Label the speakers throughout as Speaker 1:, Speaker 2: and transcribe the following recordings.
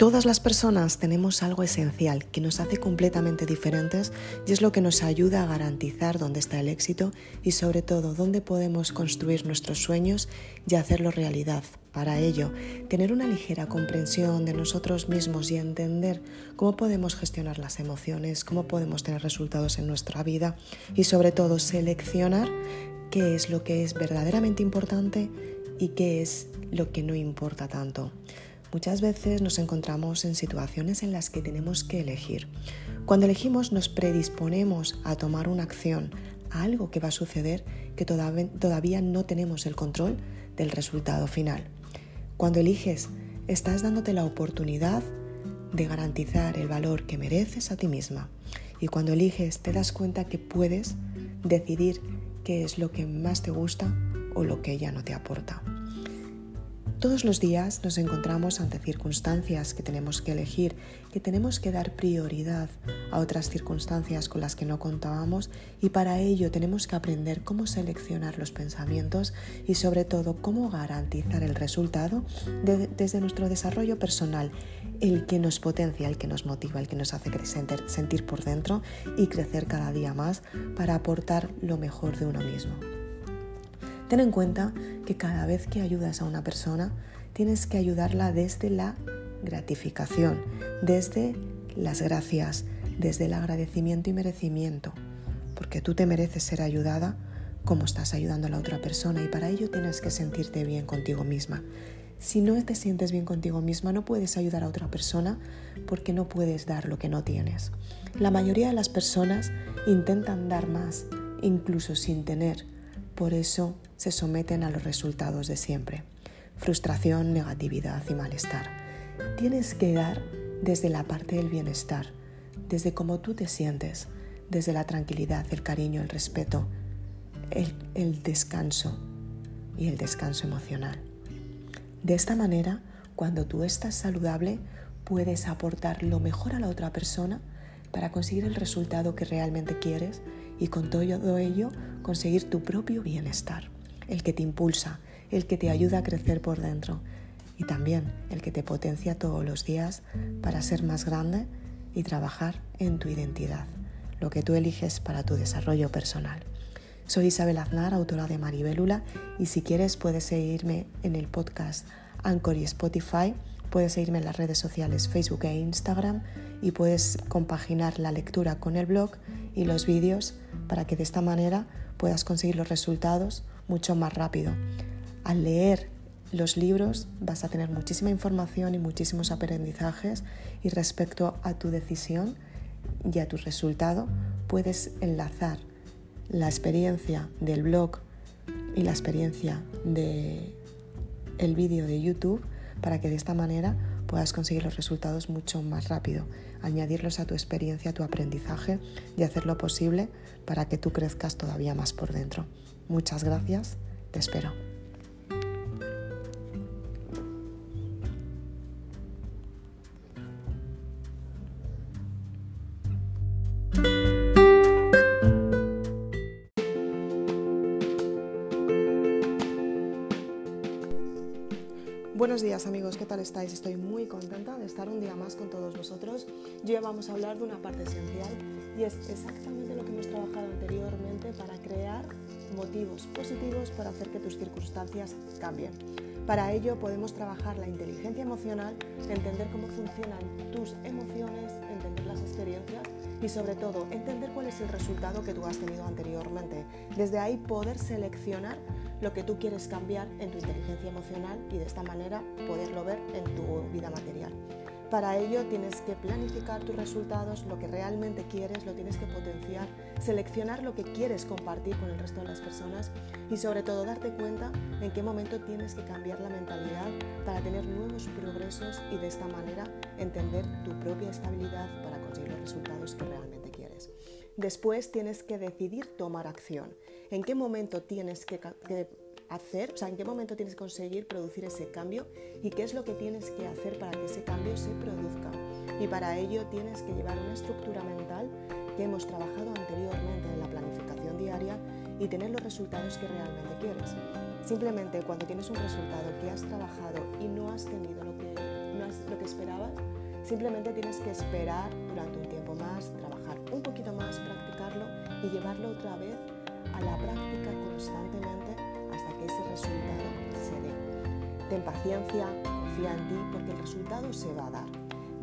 Speaker 1: Todas las personas tenemos algo esencial que nos hace completamente diferentes y es lo que nos ayuda a garantizar dónde está el éxito y sobre todo dónde podemos construir nuestros sueños y hacerlo realidad. Para ello, tener una ligera comprensión de nosotros mismos y entender cómo podemos gestionar las emociones, cómo podemos tener resultados en nuestra vida y sobre todo seleccionar qué es lo que es verdaderamente importante y qué es lo que no importa tanto. Muchas veces nos encontramos en situaciones en las que tenemos que elegir. Cuando elegimos nos predisponemos a tomar una acción, a algo que va a suceder que todavía no tenemos el control del resultado final. Cuando eliges, estás dándote la oportunidad de garantizar el valor que mereces a ti misma. Y cuando eliges, te das cuenta que puedes decidir qué es lo que más te gusta o lo que ya no te aporta. Todos los días nos encontramos ante circunstancias que tenemos que elegir, que tenemos que dar prioridad a otras circunstancias con las que no contábamos y para ello tenemos que aprender cómo seleccionar los pensamientos y sobre todo cómo garantizar el resultado desde nuestro desarrollo personal, el que nos potencia, el que nos motiva, el que nos hace sentir por dentro y crecer cada día más para aportar lo mejor de uno mismo. Ten en cuenta que cada vez que ayudas a una persona, tienes que ayudarla desde la gratificación, desde las gracias, desde el agradecimiento y merecimiento, porque tú te mereces ser ayudada como estás ayudando a la otra persona y para ello tienes que sentirte bien contigo misma. Si no te sientes bien contigo misma, no puedes ayudar a otra persona porque no puedes dar lo que no tienes. La mayoría de las personas intentan dar más, incluso sin tener. Por eso se someten a los resultados de siempre. Frustración, negatividad y malestar. Tienes que dar desde la parte del bienestar, desde cómo tú te sientes, desde la tranquilidad, el cariño, el respeto, el, descanso y el descanso emocional. De esta manera, cuando tú estás saludable, puedes aportar lo mejor a la otra persona para conseguir el resultado que realmente quieres y con todo ello conseguir tu propio bienestar el que te impulsa, el que te ayuda a crecer por dentro y también el que te potencia todos los días para ser más grande y trabajar en tu identidad, lo que tú eliges para tu desarrollo personal. Soy Isabel Aznar, autora de Maribélula, y si quieres puedes seguirme en el podcast Anchor y Spotify, puedes seguirme en las redes sociales Facebook e Instagram y puedes compaginar la lectura con el blog y los vídeos para que de esta manera puedas conseguir los resultados mucho más rápido. Al leer los libros vas a tener muchísima información y muchísimos aprendizajes y respecto a tu decisión y a tu resultado puedes enlazar la experiencia del blog y la experiencia del el vídeo de YouTube para que de esta manera puedas conseguir los resultados mucho más rápido, añadirlos a tu experiencia, a tu aprendizaje y hacer lo posible para que tú crezcas todavía más por dentro. Muchas gracias, te espero. Buenos días amigos, ¿qué tal estáis? Estoy muy contenta de estar un día más con todos vosotros. Hoy vamos a hablar de una parte esencial y es exactamente lo que hemos trabajado anteriormente para crear motivos positivos para hacer que tus circunstancias cambien. Para ello podemos trabajar la inteligencia emocional, entender cómo funcionan tus emociones, entender las experiencias y sobre todo entender cuál es el resultado que tú has tenido anteriormente. Desde ahí poder seleccionar lo que tú quieres cambiar en tu inteligencia emocional y de esta manera poderlo ver en tu vida material. Para ello tienes que planificar tus resultados, lo que realmente quieres, lo tienes que potenciar, seleccionar lo que quieres compartir con el resto de las personas y sobre todo darte cuenta en qué momento tienes que cambiar la mentalidad para tener nuevos progresos y de esta manera entender tu propia estabilidad para conseguir los resultados que realmente quieres. Después tienes que decidir tomar acción. ¿En qué momento tienes que, que hacer, o sea, en qué momento tienes que conseguir producir ese cambio y qué es lo que tienes que hacer para que ese cambio se produzca. Y para ello tienes que llevar una estructura mental que hemos trabajado anteriormente en la planificación diaria y tener los resultados que realmente quieres. Simplemente cuando tienes un resultado que has trabajado y no has tenido lo que no es lo que esperabas, simplemente tienes que esperar durante un tiempo más, trabajar un poquito más, practicarlo y llevarlo otra vez la práctica constantemente hasta que ese resultado se dé. Ten paciencia, confía en ti porque el resultado se va a dar.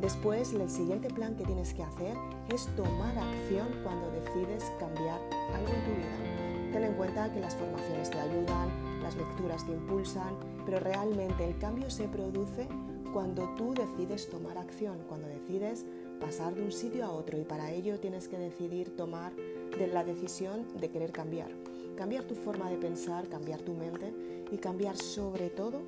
Speaker 1: Después, el siguiente plan que tienes que hacer es tomar acción cuando decides cambiar algo en tu vida. Ten en cuenta que las formaciones te ayudan, las lecturas te impulsan, pero realmente el cambio se produce cuando tú decides tomar acción, cuando decides pasar de un sitio a otro y para ello tienes que decidir tomar la decisión de querer cambiar. Cambiar tu forma de pensar, cambiar tu mente y cambiar sobre todo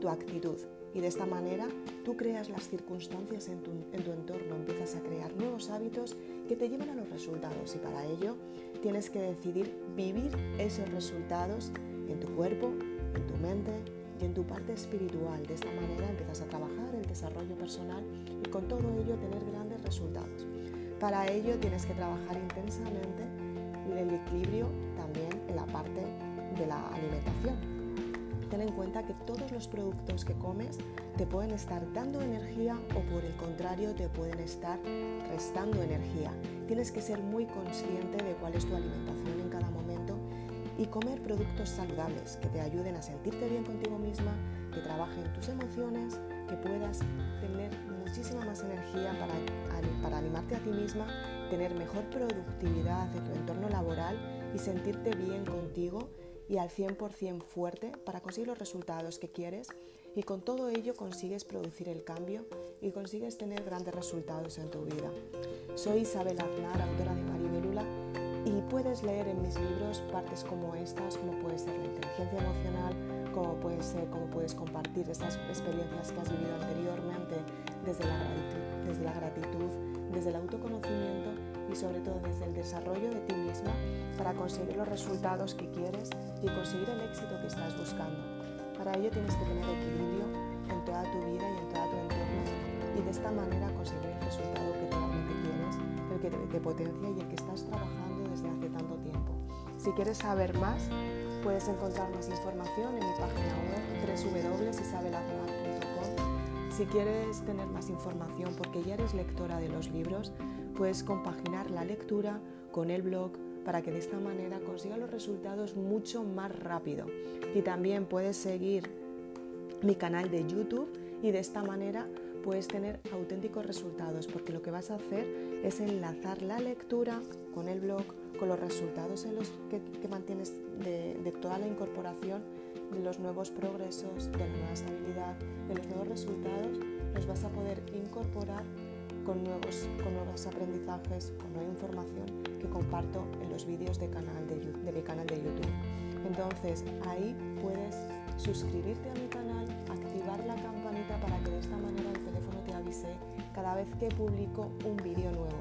Speaker 1: tu actitud. Y de esta manera tú creas las circunstancias en tu, en tu entorno, empiezas a crear nuevos hábitos que te lleven a los resultados y para ello tienes que decidir vivir esos resultados en tu cuerpo, en tu mente y en tu parte espiritual. De esta manera empiezas a trabajar el desarrollo personal y con todo ello tener grandes resultados. Para ello tienes que trabajar intensamente el equilibrio también en la parte de la alimentación ten en cuenta que todos los productos que comes te pueden estar dando energía o por el contrario te pueden estar restando energía. Tienes que ser muy consciente de cuál es tu alimentación en cada momento y comer productos saludables que te ayuden a sentirte bien contigo misma, que trabajen tus emociones, que puedas tener muchísima más energía para animarte a ti misma, tener mejor productividad en tu entorno laboral y sentirte bien contigo y al 100% fuerte para conseguir los resultados que quieres y con todo ello consigues producir el cambio y consigues tener grandes resultados en tu vida. Soy Isabel Aznar, autora de Maribelula y puedes leer en mis libros partes como estas, como puede ser la inteligencia emocional, como puede ser, como puedes compartir estas experiencias que has vivido anteriormente desde la gratitud, desde, la gratitud, desde el autoconocimiento y sobre todo desde el desarrollo de ti misma para conseguir los resultados que quieres y conseguir el éxito que estás buscando. Para ello tienes que tener equilibrio en toda tu vida y en todo tu entorno y de esta manera conseguir el resultado que realmente quieres, el que te, potencia y el que estás trabajando desde hace tanto tiempo. Si quieres saber más, puedes encontrar más información en mi página web www.isabelaznar.com. Si quieres tener más información porque ya eres lectora de los libros, puedes compaginar la lectura con el blog para que de esta manera consiga los resultados mucho más rápido. Y también puedes seguir mi canal de YouTube y de esta manera puedes tener auténticos resultados porque lo que vas a hacer es enlazar la lectura con el blog, con los resultados en los que, mantienes de, de toda la incorporación de los nuevos progresos, de la nueva estabilidad, de los nuevos resultados, los vas a poder incorporar con nuevos, con nuevos aprendizajes, con nueva información que comparto en los vídeos de, canal de, de mi canal de YouTube. Entonces ahí puedes suscribirte a mi canal, activar la campanita para que de esta manera el teléfono te avise cada vez que publico un vídeo nuevo.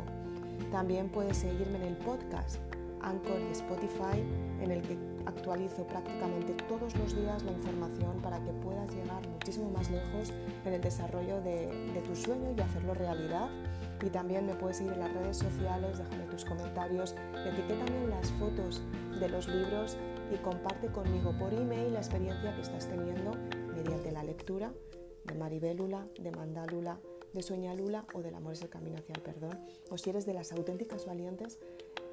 Speaker 1: También puedes seguirme en el podcast Anchor y Spotify en el que actualizo prácticamente todos los días la información para que puedas llegar muchísimo más lejos en el desarrollo de, tu sueño y hacerlo realidad. Y también me puedes seguir en las redes sociales, déjame tus comentarios, etiquétame en las fotos de los libros y comparte conmigo por email la experiencia que estás teniendo mediante la lectura de Maribélula, de Mandálula, de Sueñalula o del Amor es el camino hacia el perdón. O si eres de las auténticas valientes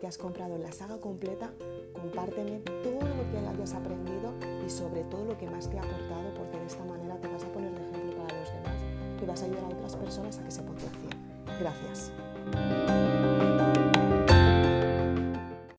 Speaker 1: que has comprado la saga completa, compárteme todo lo que hayas aprendido y sobre todo lo que más te ha aportado, porque de esta manera te vas a poner de ejemplo para los demás y vas a ayudar a otras personas a que se potencien. Gracias.